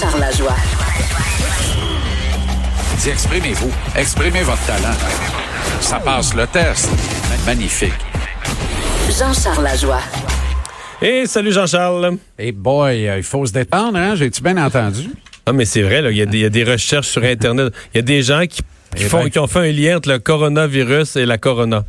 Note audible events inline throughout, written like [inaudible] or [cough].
Jean-Charles Lajoie. Dis, exprimez-vous. Exprimez votre talent. Ça passe le test. Magnifique. Jean-Charles Lajoie. Et salut Jean-Charles. Et boy, euh, il faut se détendre, hein? J'ai-tu bien entendu? Ah, mais c'est vrai, là, il y, a des- il y a des recherches sur Internet. Il y a des gens qui, qui Eh font, ben. qui ont fait un lien entre le coronavirus et la corona.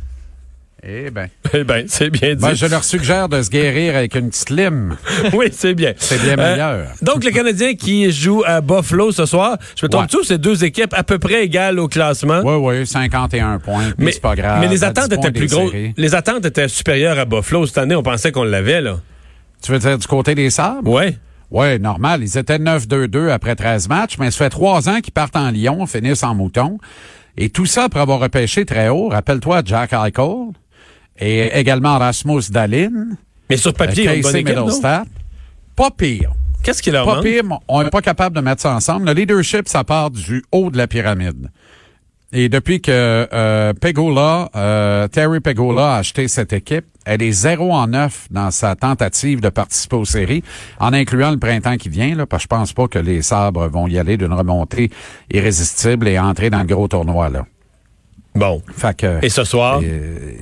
Eh bien. Eh bien, c'est bien dit. Ben, je leur suggère de se guérir avec une petite lime. [laughs] oui, c'est bien. C'est bien Euh, meilleur. donc, le Canadien qui joue à Buffalo ce soir, je me trompe tout, c'est deux équipes à peu près égales au classement? Oui, oui, 51 points. Mais, c'est pas grave. mais les attentes 10 étaient plus grosses. Les attentes étaient supérieures à Buffalo. Cette année, on pensait qu'on l'avait, là. Tu veux dire du côté des sables? Ouais. Oui, normal. Ils étaient 9-2-2 après 13 matchs, mais ça fait trois ans qu'ils partent en Lyon, finissent en mouton. Et tout ça après avoir repêché très haut. Rappelle-toi Jack Eichel et également Rasmus Dalin, Mais sur papier, euh, ils ont une bonne équipe. Pas pire. Qu'est-ce qui leur Pas manque? pire, mais on n'est pas capable de mettre ça ensemble. Le leadership, ça part du haut de la pyramide. Et depuis que euh, Pegula, euh, Terry Pegula a acheté cette équipe, elle est 0 en 9 dans sa tentative de participer aux séries, en incluant le printemps qui vient, là, parce que je pense pas que les sabres vont y aller d'une remontée irrésistible et entrer dans le gros tournoi. Là. Bon. Fait que, Et ce soir? euh,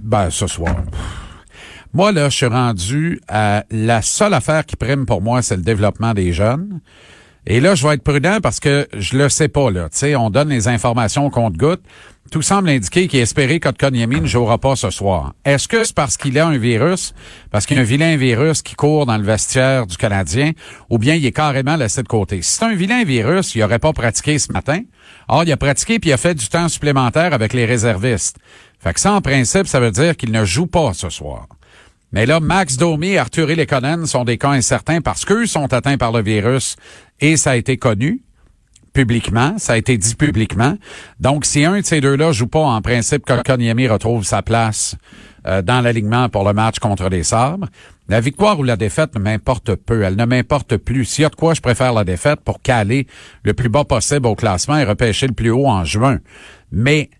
ben, ce soir. Moi, là, je suis rendu à la seule affaire qui prime pour moi, c'est le développement des jeunes. Et là, je vais être prudent parce que je le sais pas, là. Tu sais, on donne les informations au compte-goutte. Tout semble indiquer qu'il espérait qu'Otkoniemi ne jouera pas ce soir. Est-ce que c'est parce qu'il a un virus, parce qu'il y a un vilain virus qui court dans le vestiaire du Canadien, ou bien il est carrément laissé de côté? Si c'est un vilain virus, il aurait pas pratiqué ce matin. Or, il a pratiqué puis il a fait du temps supplémentaire avec les réservistes. Fait que ça, en principe, ça veut dire qu'il ne joue pas ce soir. Mais là, Max Domi et Arthur Lekonen sont des cas incertains parce qu'eux sont atteints par le virus et ça a été connu publiquement, ça a été dit publiquement. Donc, si un de ces deux-là joue pas, en principe, Kotkaniemi retrouve sa place euh, dans l'alignement pour le match contre les Sabres. La victoire ou la défaite m'importe peu. Elle ne m'importe plus. S'il y a de quoi, je préfère la défaite pour caler le plus bas possible au classement et repêcher le plus haut en juin. Mais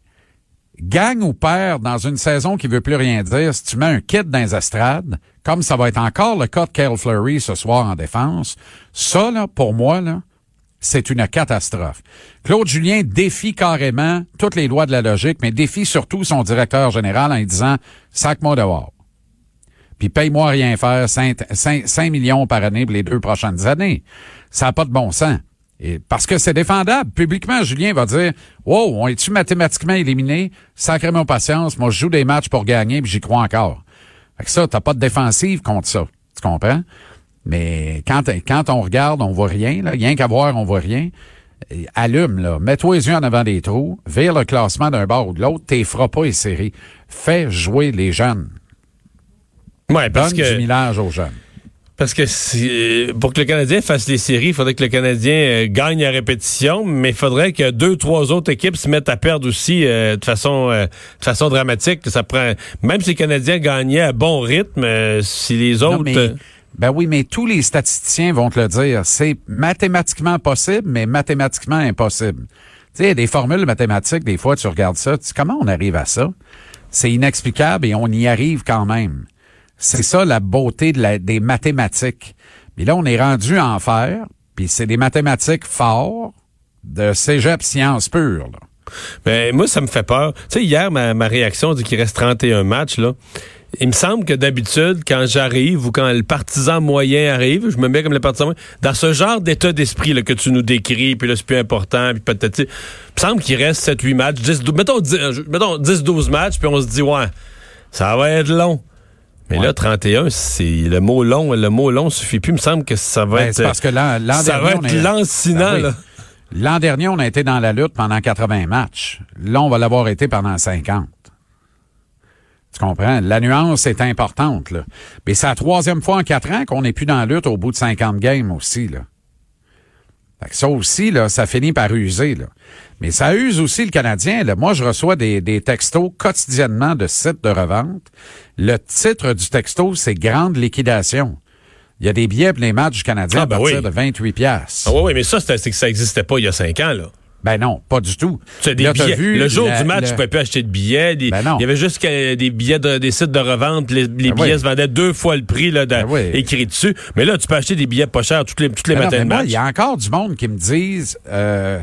gagne ou perd dans une saison qui veut plus rien dire, si tu mets un kit dans les estrades, comme ça va être encore le cas de Kyle Fleury ce soir en défense, ça, là, pour moi, là, c'est une catastrophe. Claude Julien défie carrément toutes les lois de la logique, mais défie surtout son directeur général en disant « sac-moi dehors ». Puis paye-moi rien faire, 5, millions par année pour les deux prochaines années. Ça n'a pas de bon sens. Et parce que c'est défendable. Publiquement, Julien va dire Wow, on est-tu mathématiquement éliminé? Sacrément patience, moi je joue des matchs pour gagner, puis j'y crois encore. Fait que ça, t'as pas de défensive contre ça. Tu comprends? Mais quand, quand on regarde, on voit rien, là. Rien qu'à voir, on voit rien. Et allume, là. Mets-toi les yeux en avant des trous. Vire le classement d'un bord ou de l'autre. T'es feras pas les séries. Fais jouer les jeunes. Ouais, parce Donne que. du millage aux jeunes. Parce que euh, pour que le Canadien fasse les séries, il faudrait que le Canadien euh, gagne à répétition, mais il faudrait que deux, trois autres équipes se mettent à perdre aussi euh, de façon euh, de façon dramatique. Ça prend même si les Canadiens gagnaient à bon rythme, euh, si les Non, autres mais- ben oui, mais tous les statisticiens vont te le dire. C'est mathématiquement possible, mais mathématiquement impossible. Tu sais, il y a des formules mathématiques, des fois, tu regardes ça, tu dis, comment on arrive à ça? C'est inexplicable et on y arrive quand même. C'est ça la beauté de la- des mathématiques. Mais là, on est rendu en faire, puis c'est des mathématiques forts de cégep sciences pures. là. Ben, moi, ça me fait peur. Tu sais, hier, ma, ma réaction dit qu'il reste 31 matchs, là. Il me semble que d'habitude, quand j'arrive ou quand le partisan moyen arrive, je me mets comme le partisan moyen, dans ce genre d'état d'esprit que tu nous décris, puis là, c'est plus important, puis peut-être... Il me semble qu'il reste 7-8 matchs, 10, 12, mettons, 10, euh, mettons 10-12 matchs, puis on se dit, ouais, ça va être long. Mais Ouais. là, 31, c'est le mot long. Le mot long suffit plus. Il me semble que ça va Ben, être... parce que l'an l'an ça dernier, va être lancinant, Ben oui. là. L'an dernier, on a été dans la lutte pendant 80 matchs. Là, on va l'avoir été pendant 50. Tu comprends? La nuance est importante, là. Mais c'est la troisième fois en quatre ans qu'on n'est plus dans la lutte au bout de 50 games aussi, là. Fait que ça aussi, là, ça finit par user, là. Mais ça use aussi le Canadien. Là. Moi, je reçois des, des textos quotidiennement de sites de revente. Le titre du texto, c'est Grande liquidation. Il y a des billets pour les matchs du Canadien Ah, à ben partir oui. de 28 piastres. Ah oui, oui, mais ça, c'est que ça n'existait pas il y a cinq ans, là. Ben non, pas du tout. Tu as des Là, billets. vu le jour la- du match, le- tu pouvais plus acheter de billets. Des- Ben non. Il y avait juste des billets de- des sites de revente. Les, les Ben billets oui. se vendaient deux fois le prix là, de- Ben oui. écrit dessus. Mais là, tu peux acheter des billets pas chers tous les, tous les Ben non, matins mais de moi, match. il y a encore du monde qui me disent euh,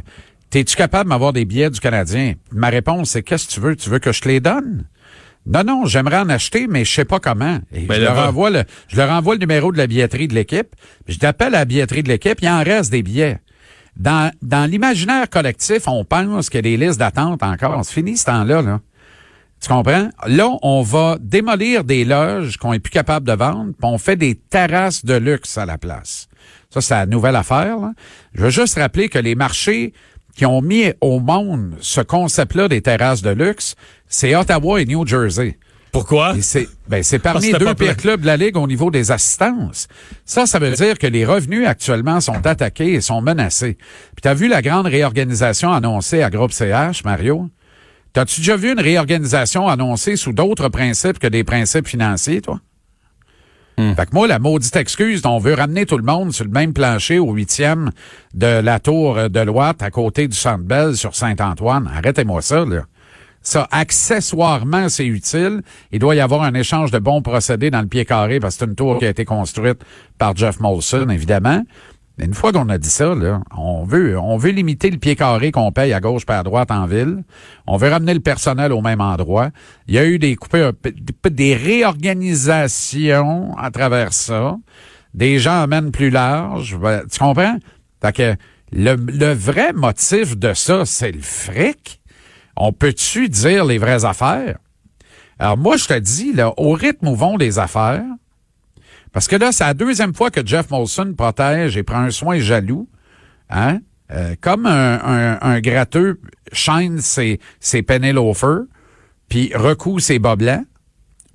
T'es-tu capable d'avoir des billets du Canadien? Ma réponse, c'est qu'est-ce que tu veux? Tu veux que je te les donne? Non, non, j'aimerais en acheter, mais je sais pas comment. Et Ben je, leur envoie le, je leur envoie le numéro de la billetterie de l'équipe. puis Je t'appelle à la billetterie de l'équipe, il en reste des billets. Dans, l'imaginaire collectif, on pense a des listes d'attente encore. C'est fini ce temps-là, là. Tu comprends? Là, on va démolir des loges qu'on est plus capable de vendre, puis on fait des terrasses de luxe à la place. Ça, c'est la nouvelle affaire. là. Je veux juste rappeler que les marchés qui ont mis au monde ce concept-là des terrasses de luxe, c'est Ottawa et New Jersey. Pourquoi? C'est ben, parmi les deux pires clubs de la Ligue au niveau des assistances. Ça, ça veut dire que les revenus actuellement sont attaqués et sont menacés. Puis t'as vu la grande réorganisation annoncée à Groupe CH, Mario? T'as-tu déjà vu une réorganisation annoncée sous d'autres principes que des principes financiers, toi? Fait que moi, la maudite excuse, on veut ramener tout le monde sur le même plancher au huitième de la tour de l'Ouate à côté du Centre Bell sur Saint-Antoine. Arrêtez-moi ça, là. Ça, accessoirement, c'est utile. Il doit y avoir un échange de bons procédés dans le pied carré parce que c'est une tour qui a été construite par Jeff Molson, évidemment. Une fois qu'on a dit ça, là, on veut, on veut limiter le pied carré qu'on paye à gauche et à droite en ville. On veut ramener le personnel au même endroit. Il y a eu des coupés, des réorganisations à travers ça. Des gens amènent plus large. Ben, tu comprends? Fait que le, le vrai motif de ça, c'est le fric. On peut-tu dire les vraies affaires? Alors moi, je te dis, là, au rythme où vont les affaires, parce que là, c'est la deuxième fois que Jeff Molson protège et prend un soin jaloux, hein? Euh, comme un, un, un gratteux chaîne ses, ses penny loafers, puis recoue ses bas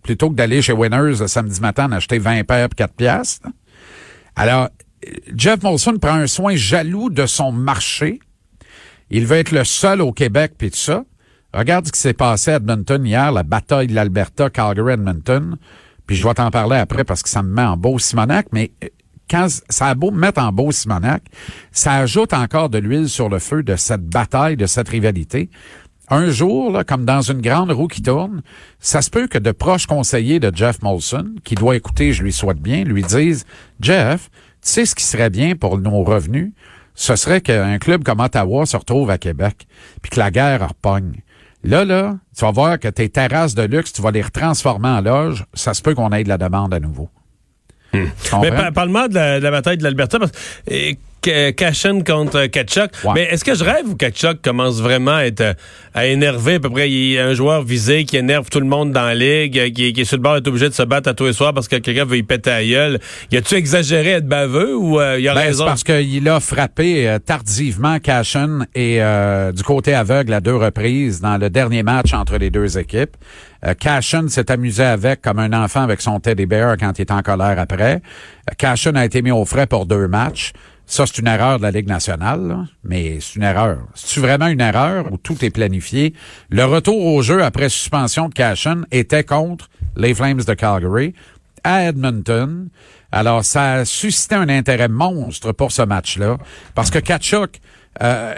plutôt que d'aller chez Winners le samedi matin en acheter 20 paires pour 4 piastres. Alors, Jeff Molson prend un soin jaloux de son marché. Il veut être le seul au Québec, puis tout ça. Regarde ce qui s'est passé à Edmonton hier, la bataille de l'Alberta, Calgary-Edmonton. Puis je vais t'en parler après parce que ça me met en beau Simonac, mais euh, quand ça a beau me mettre en beau Simonac, ça ajoute encore de l'huile sur le feu de cette bataille, de cette rivalité. Un jour, comme dans une grande roue qui tourne, ça se peut que de proches conseillers de Jeff Molson, qui doit écouter, je lui souhaite bien, lui disent, Jeff, tu sais ce qui serait bien pour nos revenus? Ce serait qu'un club comme Ottawa se retrouve à Québec, puis que la guerre repogne. Là, là, tu vas voir que tes terrasses de luxe, tu vas les retransformer en loge. Ça se peut qu'on ait de la demande à nouveau. Tu Mais parle-moi de la, de la bataille de l'Alberta. parce Cashin contre Kachuk. Ouais. Mais est-ce que je rêve ou Kachuk commence vraiment à être euh, à énerver? À peu près? Il y a un joueur visé qui énerve tout le monde dans la ligue, euh, qui, qui est sur le bord d'être obligé de se battre à tous les soirs parce que quelqu'un veut y péter à gueule. Y a-tu exagéré à être baveux ou euh, il a Ben, raison? parce qu'il a frappé tardivement Cashin et euh, du côté aveugle à deux reprises dans le dernier match entre les deux équipes. Euh, Cashin s'est amusé avec comme un enfant avec son teddy bear quand il est en colère après. Cashin a été mis au frais pour deux matchs. Ça, c'est une erreur de la Ligue nationale, mais c'est une erreur. C'est-tu vraiment une erreur où tout est planifié? Le retour au jeu après suspension de Cashin était contre les Flames de Calgary à Edmonton. Alors, ça a suscité un intérêt monstre pour ce match-là, parce que Kachuk euh,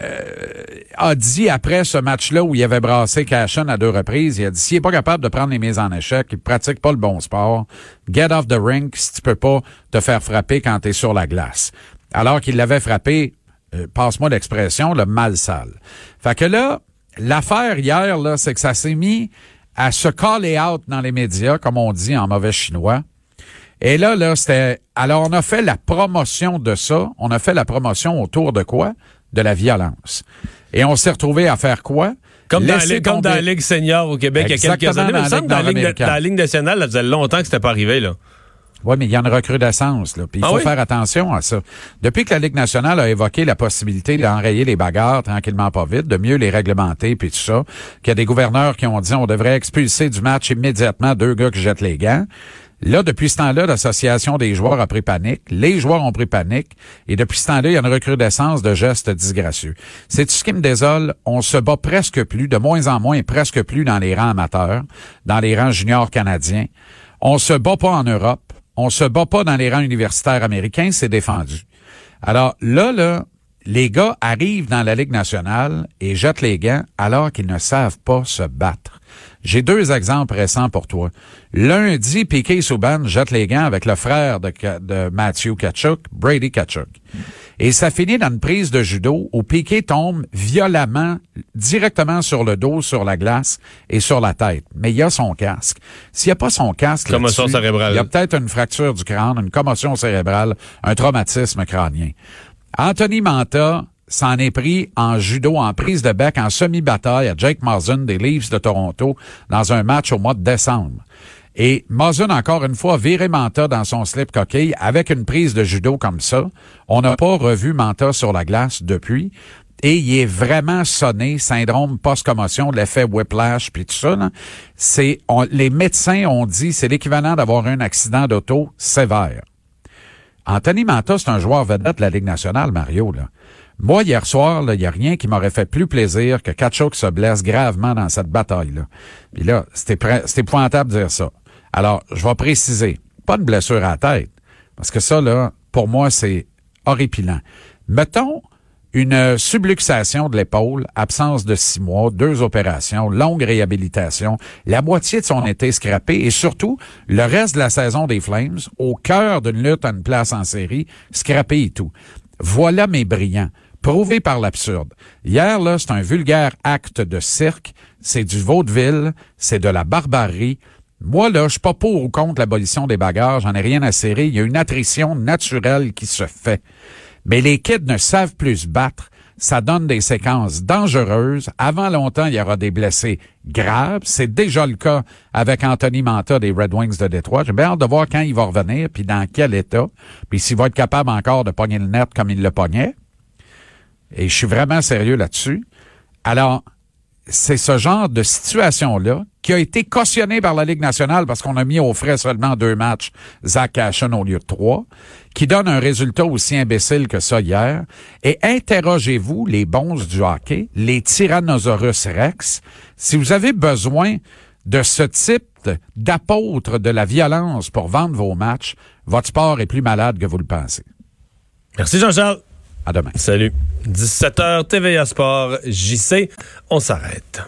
a dit après ce match-là où il avait brassé Cashin à deux reprises, il a dit s'il est pas capable de prendre les mises en échec, il pratique pas le bon sport, get off the rink si tu peux pas te faire frapper quand tu es sur la glace. Alors qu'il l'avait frappé, euh, passe-moi l'expression, le mal sale. Fait que là, l'affaire hier, là, c'est que ça s'est mis à se caller out dans les médias, comme on dit en mauvais chinois. Et là, là, c'était. Alors, on a fait la promotion de ça. On a fait la promotion autour de quoi? De la violence. Et on s'est retrouvé à faire quoi? Comme, dans, la comme dans la Ligue senior au Québec il y a quelques Exactement, années. Dans la dans la Ligue, dans la Ligue nationale, ça faisait longtemps que c'était pas arrivé. Là. Oui, mais il y a une recrudescence, là. Puis il Ah faut oui? faire attention à ça. Depuis que la Ligue nationale a évoqué la possibilité d'enrayer les bagarres tranquillement pas vite, de mieux les réglementer, puis tout ça, qu'il y a des gouverneurs qui ont dit on devrait expulser du match immédiatement deux gars qui jettent les gants. Là, depuis ce temps-là, l'association des joueurs a pris panique. Les joueurs ont pris panique. Et depuis ce temps-là, il y a une recrudescence de gestes disgracieux. C'est ce qui me désole? On se bat presque plus, de moins en moins, presque plus dans les rangs amateurs, dans les rangs juniors canadiens. On se bat pas en Europe. On se bat pas dans les rangs universitaires américains. C'est défendu. Alors là, là, les gars arrivent dans la Ligue nationale et jettent les gants alors qu'ils ne savent pas se battre. J'ai deux exemples récents pour toi. Lundi, Piquet Souban jette les gants avec le frère de, de Matthew Kachuk, Brady Kachuk. Et ça finit dans une prise de judo où Piquet tombe violemment, directement sur le dos, sur la glace et sur la tête. Mais il y a son casque. S'il n'y a pas son casque, Commotion là-dessus, cérébrale. Il y a peut-être une fracture du crâne, une commotion cérébrale, un traumatisme crânien. Anthony Manta s'en est pris en judo, en prise de bec, en semi-bataille à Jake Marsden des Leafs de Toronto dans un match au mois de décembre. Et Marsden, encore une fois, viré Manta dans son slip coquille avec une prise de judo comme ça. On n'a pas revu Manta sur la glace depuis. Et il est vraiment sonné, syndrome post-commotion, l'effet whiplash, puis tout ça. là. C'est, les médecins ont dit c'est l'équivalent d'avoir un accident d'auto sévère. Anthony Manta, c'est un joueur vedette de la Ligue nationale, Mario. Là. Moi, hier soir, il n'y a rien qui m'aurait fait plus plaisir que Kachuk se blesse gravement dans cette bataille-là. Puis là, c'était pré- c'est épouvantable de dire ça. Alors, je vais préciser, pas de blessure à la tête, parce que ça, là, pour moi, c'est horripilant. Mettons une subluxation de l'épaule, absence de six mois, deux opérations, longue réhabilitation, la moitié de son été scrappé et surtout le reste de la saison des Flames, au cœur d'une lutte à une place en série, scrappé et tout. Voilà mes brillants. Prouvé par l'absurde. Hier, là, c'est un vulgaire acte de cirque. C'est du vaudeville. C'est de la barbarie. Moi, là, je suis pas pour ou contre l'abolition des bagarres. J'en ai rien à serrer. Il y a une attrition naturelle qui se fait. Mais les kids ne savent plus se battre. Ça donne des séquences dangereuses. Avant longtemps, il y aura des blessés graves. C'est déjà le cas avec Anthony Manta des Red Wings de Détroit. J'ai bien hâte de voir quand il va revenir, puis dans quel état, puis s'il va être capable encore de pogner le net comme il le pognait. Et je suis vraiment sérieux là-dessus. Alors, c'est ce genre de situation-là qui a été cautionné par la Ligue nationale parce qu'on a mis au frais seulement deux matchs Zach Cashin au lieu de trois, qui donne un résultat aussi imbécile que ça hier. Et interrogez-vous les bons du hockey, les Tyrannosaurus Rex, si vous avez besoin de ce type d'apôtre de la violence pour vendre vos matchs, votre sport est plus malade que vous le pensez. Merci Jean-Charles. À demain. Salut. 17h, TVA Sport, JC. On s'arrête.